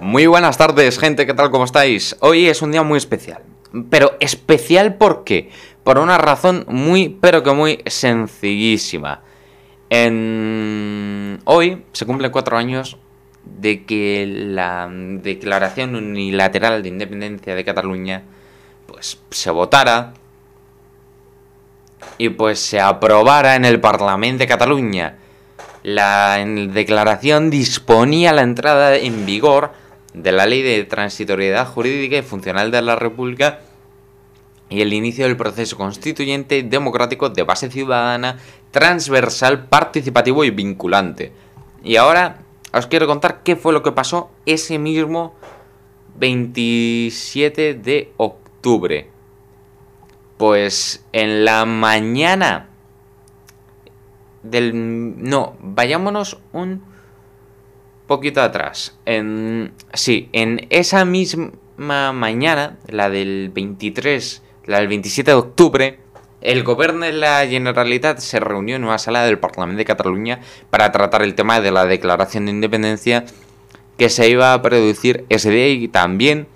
Muy buenas tardes, gente, ¿qué tal? ¿Cómo estáis? Hoy es un día muy especial. Pero especial ¿por qué? Por una razón muy, pero que muy sencillísima. En... Hoy se cumplen cuatro años de que la declaración unilateral de independencia de Cataluña pues se votara y pues se aprobara en el Parlamento de Cataluña. La declaración disponía la entrada en vigor de la Ley de Transitoriedad Jurídica y Funcional de la República y el inicio del proceso constituyente democrático de base ciudadana, transversal, participativo y vinculante. Y ahora os quiero contar qué fue lo que pasó ese mismo 27 de octubre. Pues en la mañana del... No, vayámonos un poquito atrás. En, sí, en esa misma mañana, la del 23, la del 27 de octubre, el gobierno de la Generalitat se reunió en una sala del Parlamento de Cataluña para tratar el tema de la declaración de independencia que se iba a producir ese día y también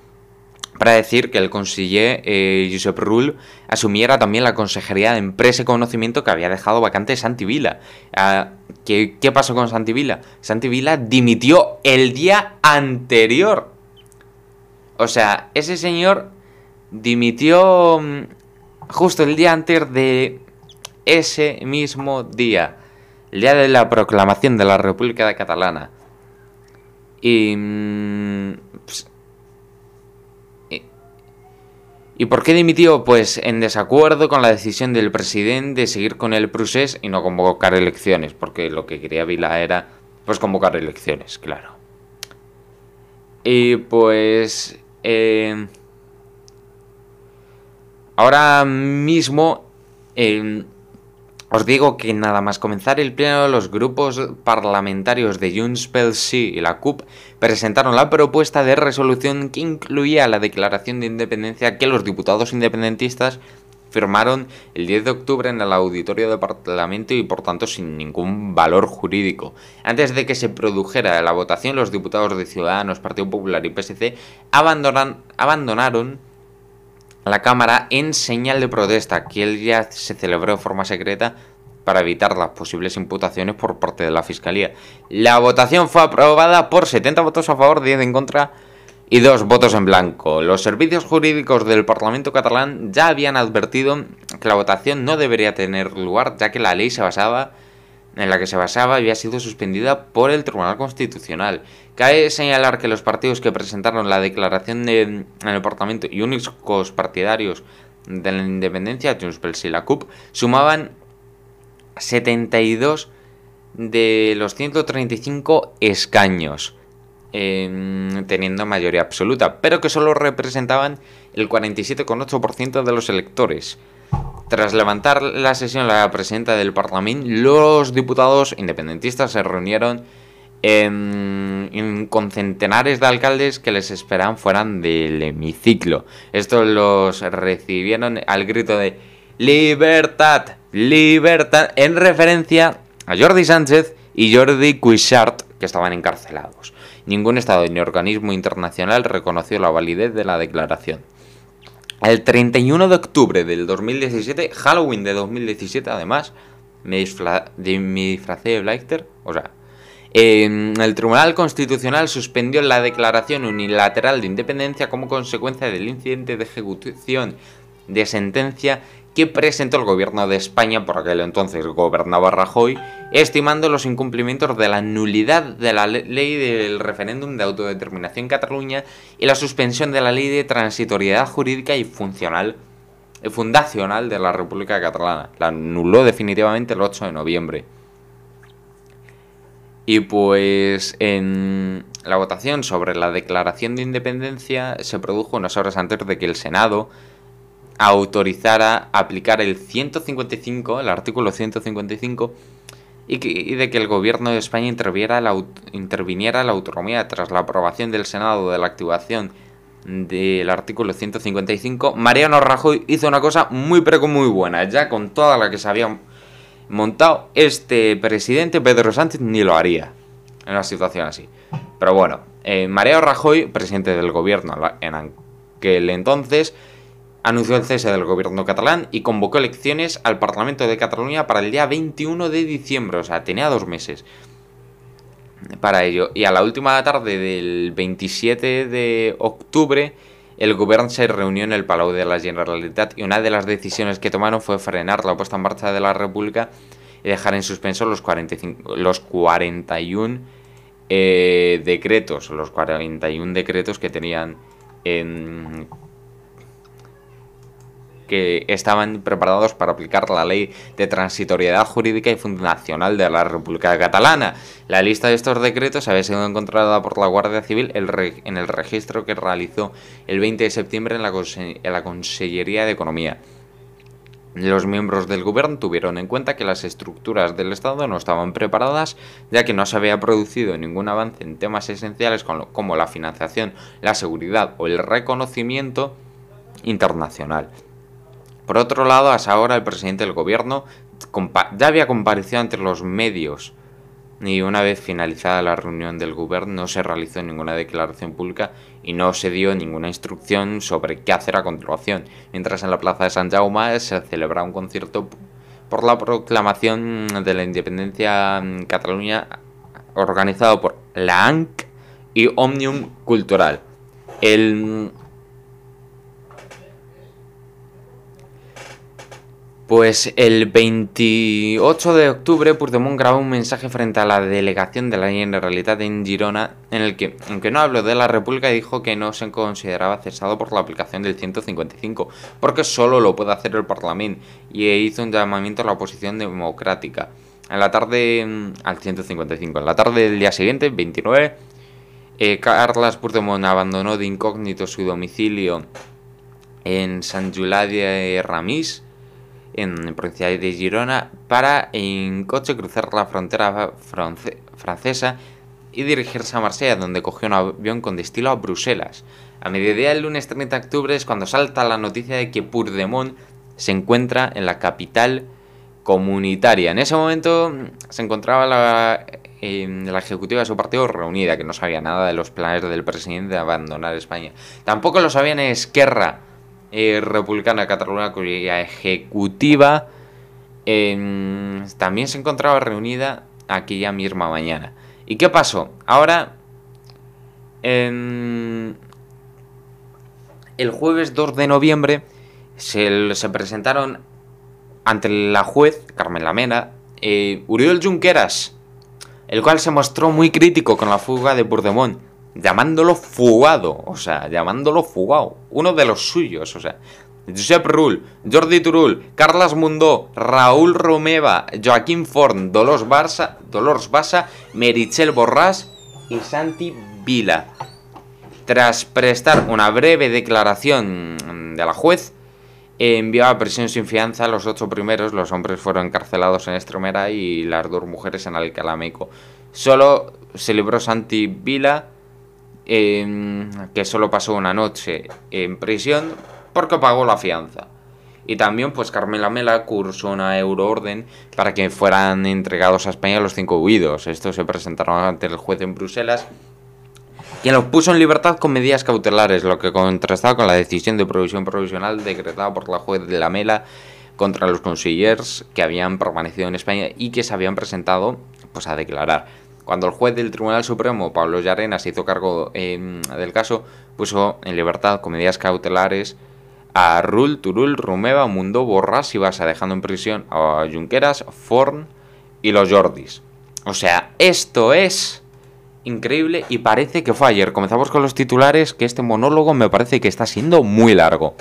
para decir que el conseller eh, Josep Rull asumiera también la Consejería de Empresa y Conocimiento que había dejado vacante Santi Vila. Ah, ¿qué, ¿Qué pasó con Santi Vila? Santi Vila dimitió el día anterior. O sea, ese señor dimitió mm, justo el día antes de ese mismo día, el día de la proclamación de la República Catalana. Y mm, pues, ¿Y por qué dimitió? Pues en desacuerdo con la decisión del presidente de seguir con el procés y no convocar elecciones, porque lo que quería Vila era pues convocar elecciones, claro. Y pues eh, ahora mismo eh, os digo que nada más comenzar el pleno, los grupos parlamentarios de Junts pel Sí y la CUP presentaron la propuesta de resolución que incluía la declaración de independencia que los diputados independentistas firmaron el 10 de octubre en el auditorio del Parlamento y por tanto sin ningún valor jurídico. Antes de que se produjera la votación, los diputados de Ciudadanos, Partido Popular y PSC abandonaron la Cámara en señal de protesta, que el día se celebró de forma secreta para evitar las posibles imputaciones por parte de la Fiscalía. La votación fue aprobada por 70 votos a favor, 10 en contra y 2 votos en blanco. Los servicios jurídicos del Parlamento catalán ya habían advertido que la votación no debería tener lugar, ya que la ley se basaba en la que se basaba había sido suspendida por el Tribunal Constitucional. Cabe señalar que los partidos que presentaron la declaración de, en el Parlamento y únicos partidarios de la independencia, Junts y la CUP, sumaban 72 de los 135 escaños, em, teniendo mayoría absoluta, pero que solo representaban el 47,8% de los electores. Tras levantar la sesión la presidenta del Parlamento, los diputados independentistas se reunieron con centenares de alcaldes que les esperaban fueran del hemiciclo. Estos los recibieron al grito de libertad, libertad, en referencia a Jordi Sánchez y Jordi Cuixart, que estaban encarcelados. Ningún Estado ni organismo internacional reconoció la validez de la declaración. El 31 de octubre del 2017, Halloween de 2017, además, me, disfracé de Blaster, o sea, el Tribunal Constitucional suspendió la declaración unilateral de independencia como consecuencia del incidente de ejecución de sentencia que presentó el gobierno de España, por aquel entonces gobernaba Rajoy, estimando los incumplimientos de la nulidad de la ley del referéndum de autodeterminación en Cataluña y la suspensión de la ley de transitoriedad jurídica y funcional fundacional de la República Catalana. La anuló definitivamente el 8 de noviembre. Y pues en la votación sobre la declaración de independencia se produjo unas horas antes de que el Senado autorizara aplicar el 155, el artículo 155, y, de que el gobierno de España interviniera la, interviniera la autonomía tras la aprobación del Senado de la activación del artículo 155, Mariano Rajoy hizo una cosa muy pero muy buena, ya con toda la que se había montado este presidente Pedro Sánchez ni lo haría en una situación así. Pero bueno, Eh, Mariano Rajoy, presidente del gobierno en aquel entonces, anunció el cese del gobierno catalán y convocó elecciones al Parlamento de Cataluña para el día 21 de diciembre, o sea, tenía dos meses para ello. Y a la última tarde del 27 de octubre, el gobierno se reunió en el Palau de la Generalitat y una de las decisiones que tomaron fue frenar la puesta en marcha de la República y dejar en suspenso los, 45, los 41 eh, decretos, los 41 decretos que tenían en que estaban preparados para aplicar la ley de transitoriedad jurídica y fundacional de la República Catalana. La lista de estos decretos había sido encontrada por la Guardia Civil en el registro que realizó el 20 de septiembre en la, en la Consellería de Economía. Los miembros del gobierno tuvieron en cuenta que las estructuras del Estado no estaban preparadas, ya que no se había producido ningún avance en temas esenciales como la financiación, la seguridad o el reconocimiento internacional. Por otro lado, hasta ahora el presidente del gobierno ya había comparecido ante los medios y una vez finalizada la reunión del gobierno no se realizó ninguna declaración pública y no se dio ninguna instrucción sobre qué hacer a continuación, mientras en la plaza de San Jaume se celebra un concierto por la proclamación de la independencia en Cataluña organizado por la ANC y Omnium Cultural. El Pues el 28 de octubre Puigdemont grabó un mensaje frente a la delegación de la Generalitat en Girona en el que, aunque no habló de la República, dijo que no se consideraba cesado por la aplicación del 155, porque solo lo puede hacer el Parlamento, y hizo un llamamiento a la oposición democrática. En la tarde mm, al 155, en la tarde del día siguiente, 29, eh, Carles abandonó de incógnito su domicilio en San Julià de Ramis en provincia de Girona para en coche cruzar la frontera francesa y dirigirse a Marsella, donde cogió un avión con destino a Bruselas. A mediodía del lunes 30 de octubre es cuando salta la noticia de que Puigdemont se encuentra en la capital comunitaria. En ese momento se encontraba la, la ejecutiva de su partido reunida, que no sabía nada de los planes del presidente de abandonar España. Tampoco lo sabían Esquerra, eh, republicana de Cataluña, cuya ejecutiva em, también se encontraba reunida aquella misma mañana. ¿Y qué pasó? Ahora, el jueves 2 de noviembre, se, presentaron ante la juez, Carmen Lamena, eh, Uriol Junqueras, el cual se mostró muy crítico con la fuga de Burdemont llamándolo fugado, o sea, llamándolo fugado, uno de los suyos, o sea, Josep Rull, Jordi Turul, Carlas Mundó, Raúl Romeva, Joaquín Forn, Dolors Barça, Dolors Bassa, Merichel Borrás y Santi Vila. Tras prestar una breve declaración de la juez, envió a prisión sin fianza a los ocho primeros. Los hombres fueron encarcelados en Estromera y las dos mujeres en Alcalameco. Solo se libró Santi Vila que solo pasó una noche en prisión porque pagó la fianza. Y también, pues Carmela Mela cursó una euroorden para que fueran entregados a España los cinco huidos. Estos se presentaron ante el juez en Bruselas, quien los puso en libertad con medidas cautelares, lo que contrastaba con la decisión de provisión provisional decretada por la juez de la Mela contra los consillers que habían permanecido en España y que se habían presentado pues, a declarar. Cuando el juez del Tribunal Supremo, Pablo Llarena, se hizo cargo em, del caso, puso en libertad con medidas cautelares a Rul, Turul, Rumeva, Mundo, Borras y Basa, dejando en prisión a Junqueras, Forn y los Jordis. O sea, esto es increíble y parece que fue ayer. Comenzamos con los titulares, que este monólogo me parece que está siendo muy largo.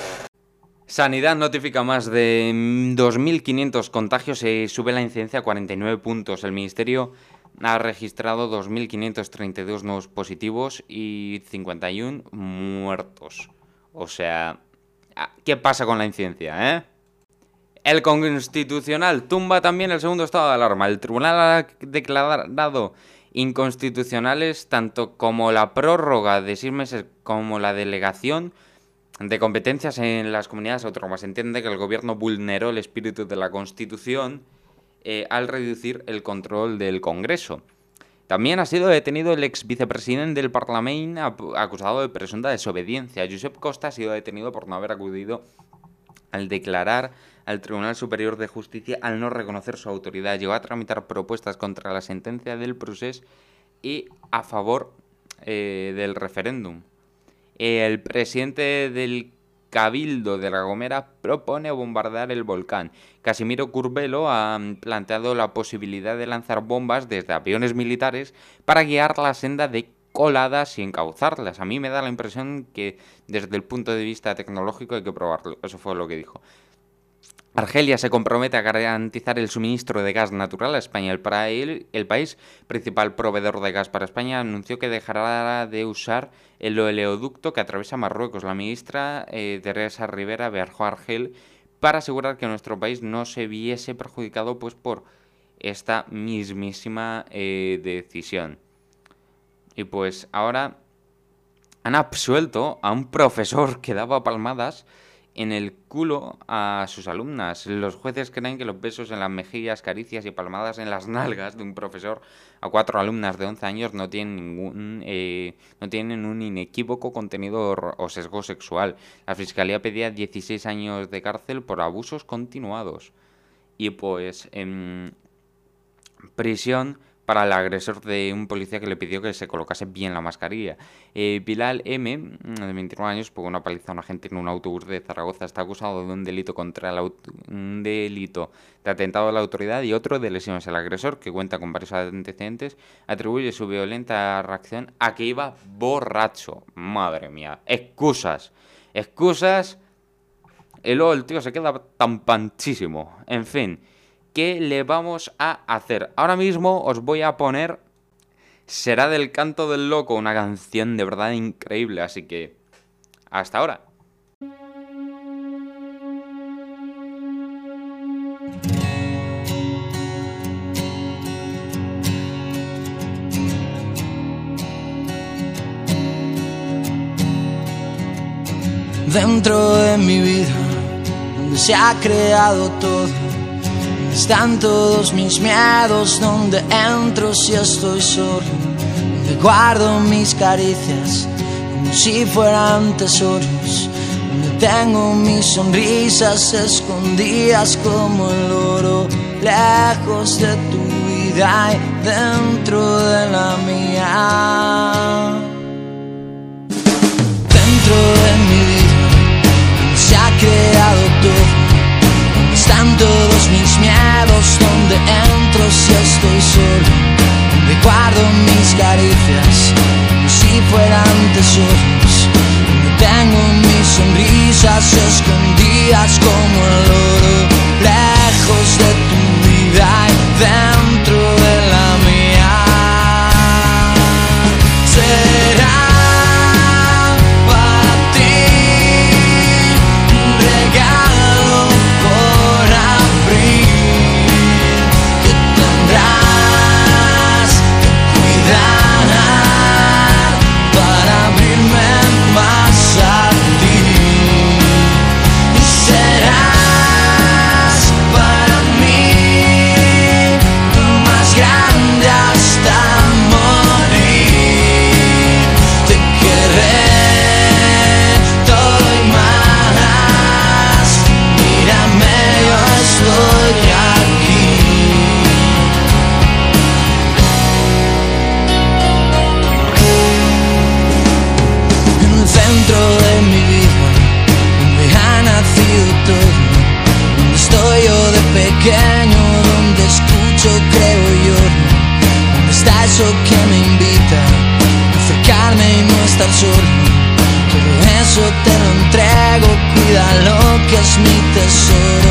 Sanidad notifica más de 2.500 contagios y sube la incidencia a 49 puntos. El Ministerio ha registrado 2.532 nuevos positivos y 51 muertos. O sea, ah, ¿qué pasa con la incidencia, eh? El Constitucional tumba también el segundo estado de alarma. El Tribunal ha declarado inconstitucionales tanto como la prórroga de seis meses como la delegación de competencias en las comunidades autónomas. Entiende que el gobierno vulneró el espíritu de la Constitución eh, al reducir el control del Congreso. También ha sido detenido el ex vicepresidente del Parlamento acusado de presunta desobediencia. Josep Costa ha sido detenido por no haber acudido al declarar al Tribunal Superior de Justicia al no reconocer su autoridad. Llegó a tramitar propuestas contra la sentencia del procés y a favor eh, del referéndum. El presidente del Cabildo de La Gomera propone bombardear el volcán. Casimiro Curbelo ha planteado la posibilidad de lanzar bombas desde aviones militares para guiar la senda de coladas y encauzarlas. A mí me da la impresión que desde el punto de vista tecnológico hay que probarlo. Eso fue lo que dijo. Argelia se compromete a garantizar el suministro de gas natural a España. El, el, país principal proveedor de gas para España anunció que dejará de usar el oleoducto que atraviesa Marruecos. La ministra eh, Teresa Rivera viajó a Argel para asegurar que nuestro país no se viese perjudicado pues, por esta mismísima eh, decisión. Y pues ahora han absuelto a un profesor que daba palmadas en el culo a sus alumnas. Los jueces creen que los besos en las mejillas, caricias y palmadas en las nalgas de un profesor a cuatro alumnas de 11 años no tienen ningún eh, no tienen un inequívoco contenido o sesgo sexual. La fiscalía pedía 16 años de cárcel por abusos continuados. Y pues en prisión para el agresor de un policía que le pidió que se colocase bien la mascarilla. Eh, Bilal M, de 29 años, por una paliza a un agente en un autobús de Zaragoza. Está acusado de un delito contra el un delito de atentado a la autoridad y otro de lesiones. El agresor, que cuenta con varios antecedentes, atribuye su violenta reacción a que iba borracho. Madre mía, excusas, excusas. Y el tío se queda tan panchísimo. En fin. ¿Qué le vamos a hacer? Ahora mismo os voy a poner Será del canto del loco, una canción de verdad increíble, así que hasta ahora. Dentro de mi vida, donde se ha creado todo están todos mis miedos, donde entro si estoy solo, donde guardo mis caricias como si fueran tesoros, donde tengo mis sonrisas escondidas como el oro, lejos de tu vida y dentro de la mía. Dentro de mi vida se ha creado todo todos mis miedos, donde entro si estoy solo, guardo mis caricias, as me deixou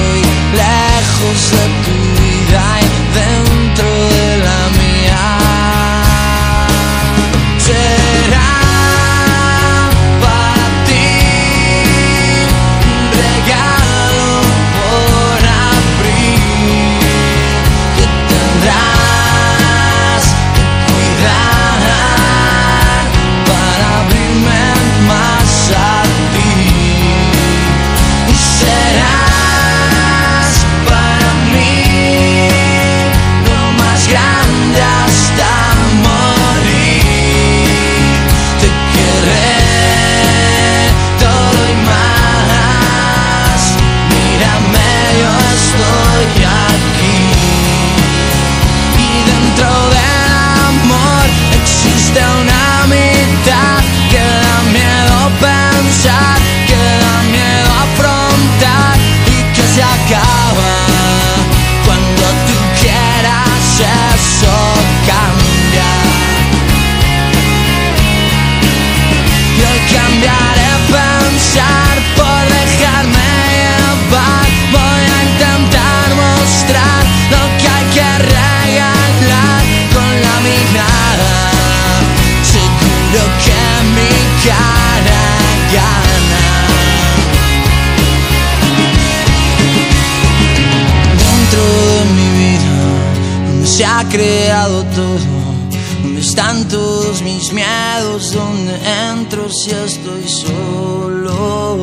donde entro si estoy solo.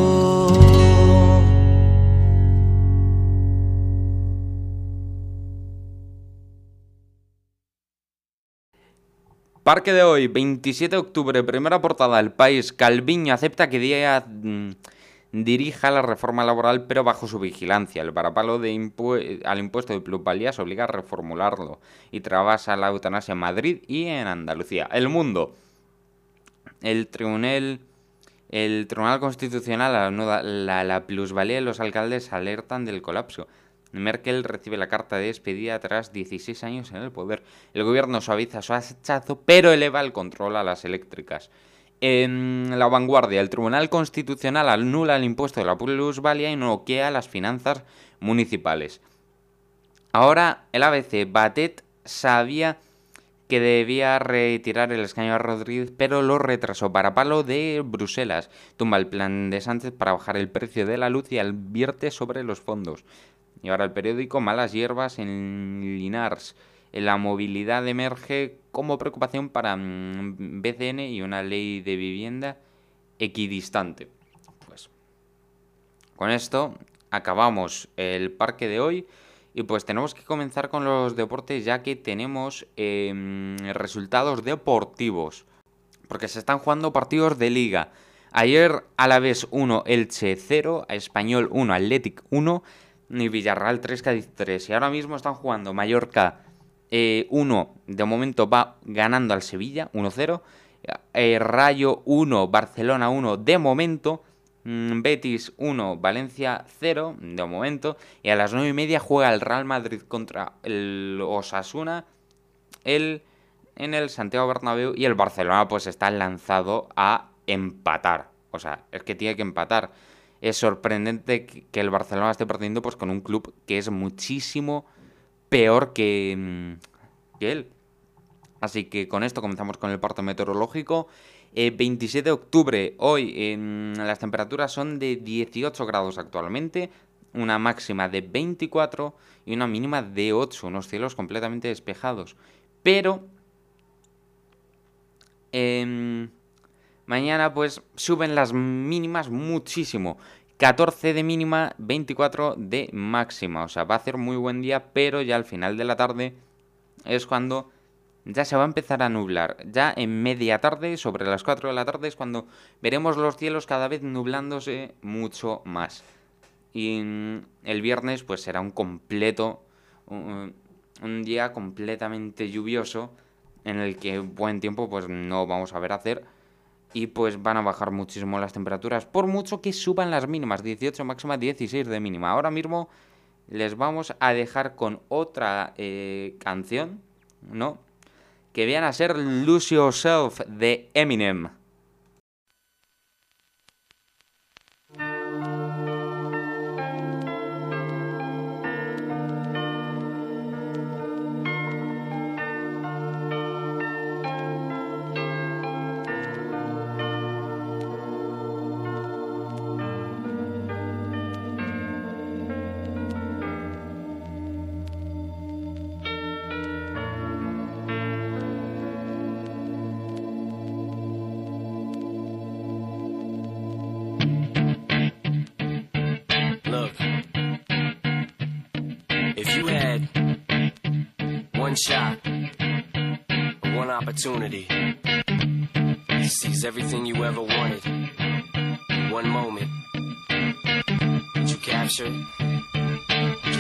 Parque de hoy, 27 de octubre, primera portada del país. Calviño acepta que Díaz mm, dirija la reforma laboral, pero bajo su vigilancia. El varapalo de al impuesto de plusvalías obliga a reformularlo y trabasa la eutanasia en Madrid y en Andalucía. El mundo. El tribunal, el tribunal Constitucional anuda la, plusvalía de los alcaldes alertan del colapso. Merkel recibe la carta de despedida tras 16 años en el poder. El gobierno suaviza su hachazo, pero eleva el control a las eléctricas. En la vanguardia, el Tribunal Constitucional anula el impuesto de la plusvalía y noquea las finanzas municipales. Ahora el ABC, Batet sabía que debía retirar el escaño a Rodríguez, pero lo retrasó para palo de Bruselas. Tumba el plan de Sánchez para bajar el precio de la luz y advierte sobre los fondos. Y ahora el periódico Malas Hierbas en Linars. La movilidad emerge como preocupación para mm, BCN y una ley de vivienda equidistante. Pues con esto acabamos el parque de hoy. Y pues tenemos que comenzar con los deportes ya que tenemos em, resultados deportivos. Porque se están jugando partidos de liga. Ayer Alavés 1, Elche 0, Español 1, Athletic 1 y Villarreal 3, Cádiz 3. Y ahora mismo están jugando Mallorca 1, de momento va ganando al Sevilla 1-0. eh, Rayo 1, Barcelona 1, de momento. Mm, Betis 1, Valencia 0, de momento. Y a las 9 y media juega el Real Madrid contra el Osasuna el, en el Santiago Bernabéu. Y el Barcelona pues está lanzado a empatar. O sea, es que tiene que empatar. Es sorprendente que el Barcelona esté perdiendo pues con un club que es muchísimo peor que, mm, que él. Así que con esto comenzamos con el parte meteorológico. Eh, 27 de octubre, hoy las temperaturas son de 18 grados actualmente, una máxima de 24 y una mínima de 8, unos cielos completamente despejados. Pero em, mañana pues suben las mínimas muchísimo. 14 de mínima, 24 de máxima. O sea, va a hacer muy buen día, pero ya al final de la tarde es cuando ya se va a empezar a nublar. Ya en media tarde, sobre las 4 de la tarde, es cuando veremos los cielos cada vez nublándose mucho más. Y mm, el viernes pues será un completo, un, día completamente lluvioso en el que buen tiempo pues no vamos a ver hacer y pues van a bajar muchísimo las temperaturas por mucho que suban las mínimas 18 máxima 16 de mínima ahora mismo les vamos a dejar con otra eh, canción no que viene a ser Lose Yourself de Eminem opportunity. To seize everything you ever wanted. One moment, would you capture it?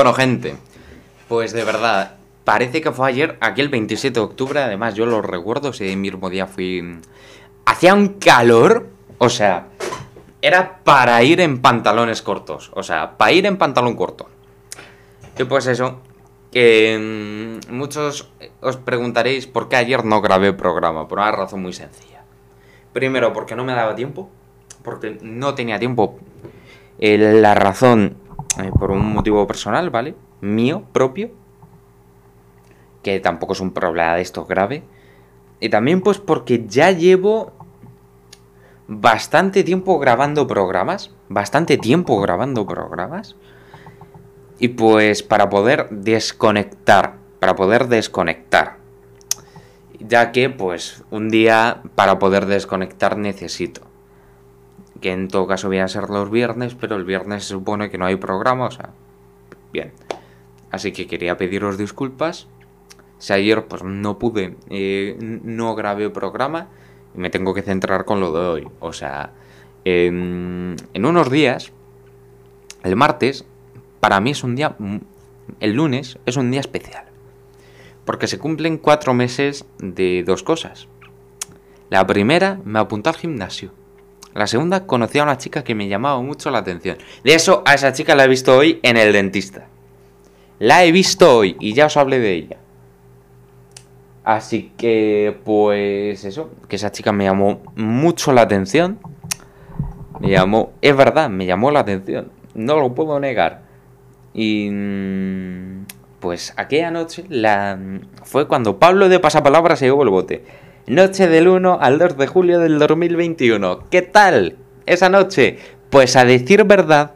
Bueno, gente, pues de verdad, parece que fue ayer, aquel 27 de octubre, además yo lo recuerdo, ese mismo día fui... Hacía un calor, o sea, era para ir en pantalones cortos, o sea, para ir en pantalón corto. Y pues eso, que mm, muchos eh, os preguntaréis por qué ayer no grabé programa, por una razón muy sencilla. Primero, porque no me daba tiempo, porque no tenía tiempo. Eh, la razón eh, por un motivo personal, ¿vale? Mío, propio. Que tampoco es un problema de esto grave. Y también pues porque ya llevo bastante tiempo grabando programas. Bastante tiempo grabando programas. Y pues para poder desconectar. Para poder desconectar. Ya que pues un día para poder desconectar necesito. Que en todo caso viene a ser los viernes, pero el viernes se supone que no hay programa, o sea, bien. Así que quería pediros disculpas. Si ayer pues no pude, eh, no grabé programa y me tengo que centrar con lo de hoy. O sea, en, en unos días, el martes, para mí es un día, el lunes es un día especial. Porque se cumplen cuatro meses de dos cosas. La primera, me apunté al gimnasio. La segunda, conocí a una chica que me llamaba mucho la atención. De eso, a esa chica la he visto hoy en el dentista. La he visto hoy y ya os hablé de ella. Así que, pues eso, que esa chica me llamó mucho la atención. Me llamó, es verdad, me llamó la atención. No lo puedo negar. Y mm, pues aquella noche la, fue cuando Pablo de Pasapalabra se llevó el bote. Noche del 1 al 2 de julio del 2021. ¿Qué tal esa noche? Pues a decir verdad,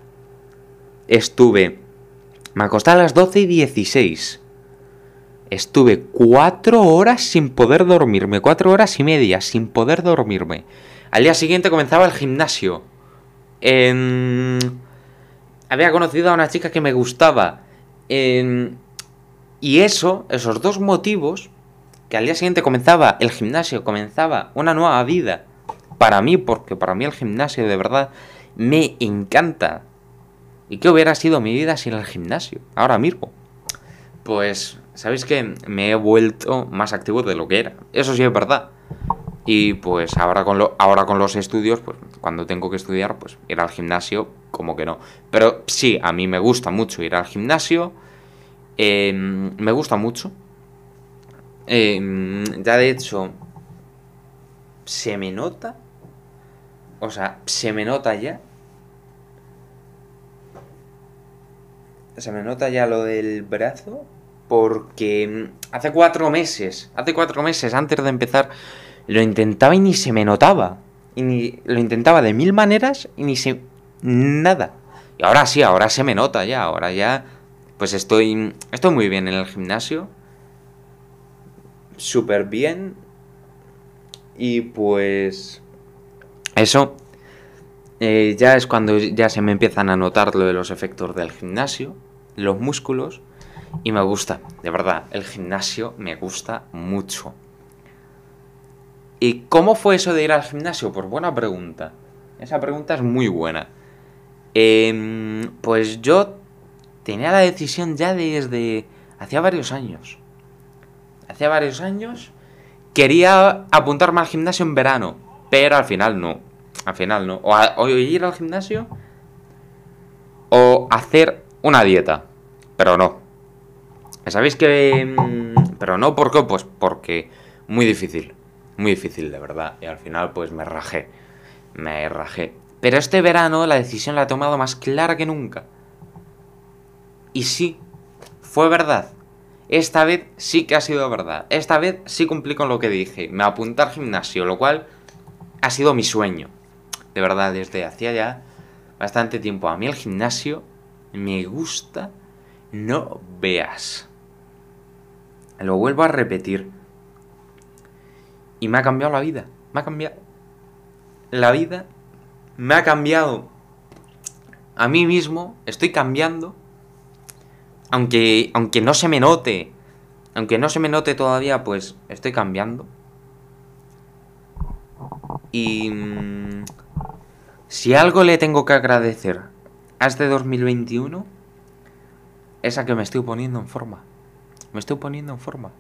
estuve... Me acosté a las 12 y 16. Estuve cuatro horas sin poder dormirme, cuatro horas y media sin poder dormirme. Al día siguiente comenzaba el gimnasio. Había conocido a una chica que me gustaba. Y eso, esos dos motivos, que al día siguiente comenzaba el gimnasio, comenzaba una nueva vida para mí, porque para mí el gimnasio de verdad me encanta. ¿Y qué hubiera sido mi vida sin el gimnasio? Ahora mismo. Pues, ¿sabéis que me he vuelto más activo de lo que era? Eso sí es verdad. Y pues ahora con, lo, ahora con los estudios, pues cuando tengo que estudiar, pues ir al gimnasio, como que no. Pero sí, a mí me gusta mucho ir al gimnasio. Em, me gusta mucho. Em, ya de hecho, se me nota. O sea, se me nota ya. Se me nota ya lo del brazo. Porque hace cuatro meses, hace cuatro meses antes de empezar, lo intentaba y ni se me notaba. Y ni, lo intentaba de mil maneras y ni se... Nada. Y ahora sí, ahora se me nota ya. Ahora ya... Pues estoy... Estoy muy bien en el gimnasio súper bien. Y pues... Eso. Eh, ya es cuando ya se me empiezan a notar lo de los efectos del gimnasio, los músculos. Y me gusta, de verdad, el gimnasio me gusta mucho. ¿Y cómo fue eso de ir al gimnasio? Pues buena pregunta. Esa pregunta es muy buena. Em, pues yo tenía la decisión ya desde hacía varios años hace varios años, quería apuntarme al gimnasio en verano, pero al final no. Al final no. O, ir al gimnasio o hacer una dieta, pero no. ¿Sabéis que...? Mm, pero no, ¿por qué? Pues porque muy difícil, muy difícil de verdad. Y al final pues me rajé, me rajé. Pero este verano la decisión la he tomado más clara que nunca. Y sí, fue verdad. Esta vez sí que ha sido verdad. Esta vez sí cumplí con lo que dije. Me apunté al gimnasio, lo cual ha sido mi sueño. De verdad, desde hacía ya bastante tiempo. A mí el gimnasio me gusta. No veas. Lo vuelvo a repetir. Y me ha cambiado la vida. Me ha cambiado. La vida me ha cambiado. A mí mismo estoy cambiando aunque, aunque no se me note, aunque no se me note todavía, pues estoy cambiando. Y mm, si algo le tengo que agradecer a este 2021 es a que me estoy poniendo en forma. Me estoy poniendo en forma.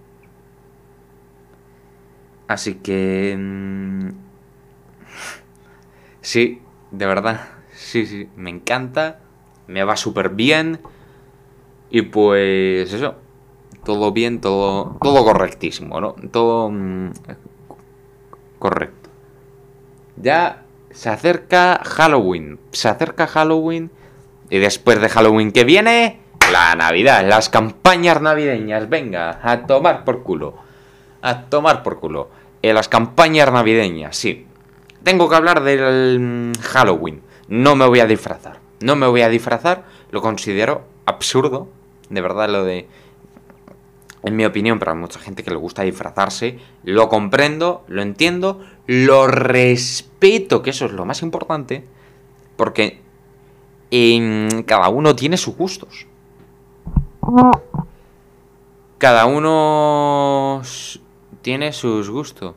Así que... Mm, sí, de verdad. Sí, sí, me encanta. Me va súper bien. Y pues eso, todo bien, todo, todo correctísimo, ¿no? Todo mm, correcto. Ya se acerca Halloween. Se acerca Halloween. Y después de Halloween que viene, la Navidad, las campañas navideñas. Venga, a tomar por culo. A tomar por culo. Eh, las campañas navideñas, sí. Tengo que hablar del mm, Halloween. No me voy a disfrazar. No me voy a disfrazar. Lo considero absurdo. De verdad, lo de en mi opinión, para mucha gente que le gusta disfrazarse, lo comprendo, lo entiendo, lo respeto, que eso es lo más importante, porque cada uno tiene sus gustos. Cada uno tiene sus gustos.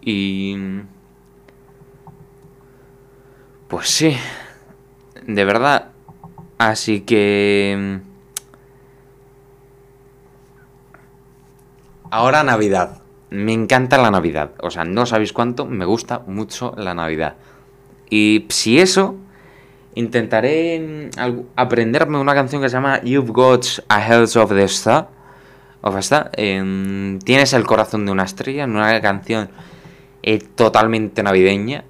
Y... Pues sí, de verdad, Así que... Mm, ahora Navidad. Me encanta la Navidad. O sea, no sabéis cuánto me gusta mucho la Navidad. Y si eso, intentaré mm, aprenderme una canción que se llama You've Got a Health of the Star. Of Star. Tienes el corazón de una estrella. Una canción eh, totalmente navideña.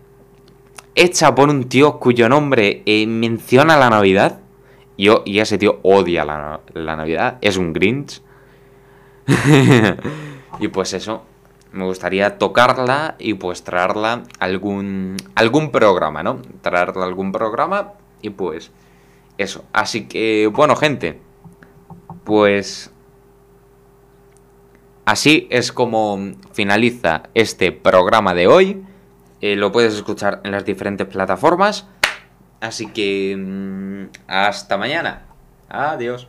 Hecha por un tío cuyo nombre eh, menciona la Navidad. Yo, y ese tío odia la, Navidad, es un Grinch. y pues eso, me gustaría tocarla y pues traerla algún, algún programa, ¿no? Traerla algún programa y pues eso. Así que, bueno, gente, pues así es como finaliza este programa de hoy. Eh, lo puedes escuchar en las diferentes plataformas. Así que... Mm, hasta mañana. Adiós.